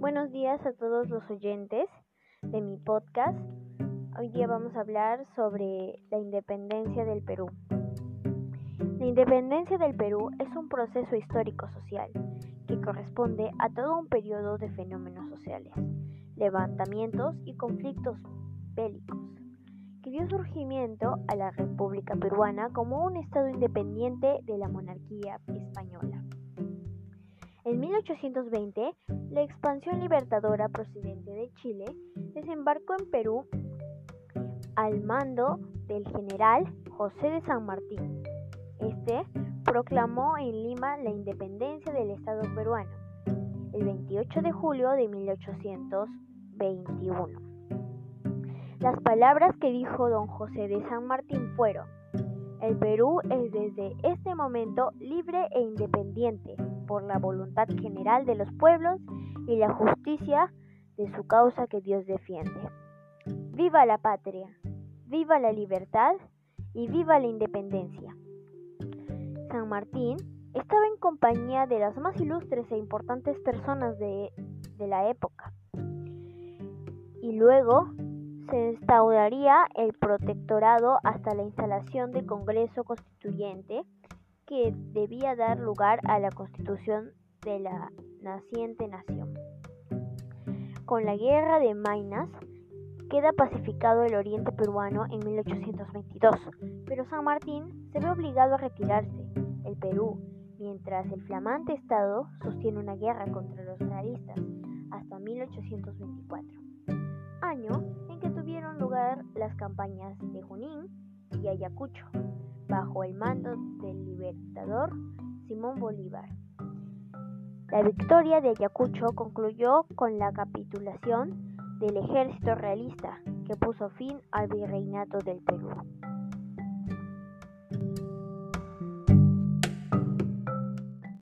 buenos días a todos los oyentes de mi podcast. Hoy día vamos a hablar sobre la independencia del Perú. La independencia del Perú es un proceso histórico social que corresponde a todo un periodo de fenómenos sociales, levantamientos y conflictos bélicos, que dio surgimiento a la República Peruana como un Estado independiente de la monarquía española. En 1820, la expansión libertadora procedente de Chile desembarcó en Perú al mando del general José de San Martín. Este proclamó en Lima la independencia del Estado peruano el 28 de julio de 1821. Las palabras que dijo don José de San Martín fueron, el Perú es desde este momento libre e independiente por la voluntad general de los pueblos y la justicia de su causa que Dios defiende. Viva la patria, viva la libertad y viva la independencia. San Martín estaba en compañía de las más ilustres e importantes personas de, de la época. Y luego se instauraría el protectorado hasta la instalación del Congreso Constituyente que debía dar lugar a la constitución de la naciente nación. Con la guerra de Mainas queda pacificado el oriente peruano en 1822, pero San Martín se ve obligado a retirarse. El Perú, mientras el flamante Estado sostiene una guerra contra los realistas hasta 1824, año en que tuvieron lugar las campañas de Junín y Ayacucho bajo el mando del libertador Simón Bolívar. La victoria de Ayacucho concluyó con la capitulación del ejército realista que puso fin al virreinato del Perú.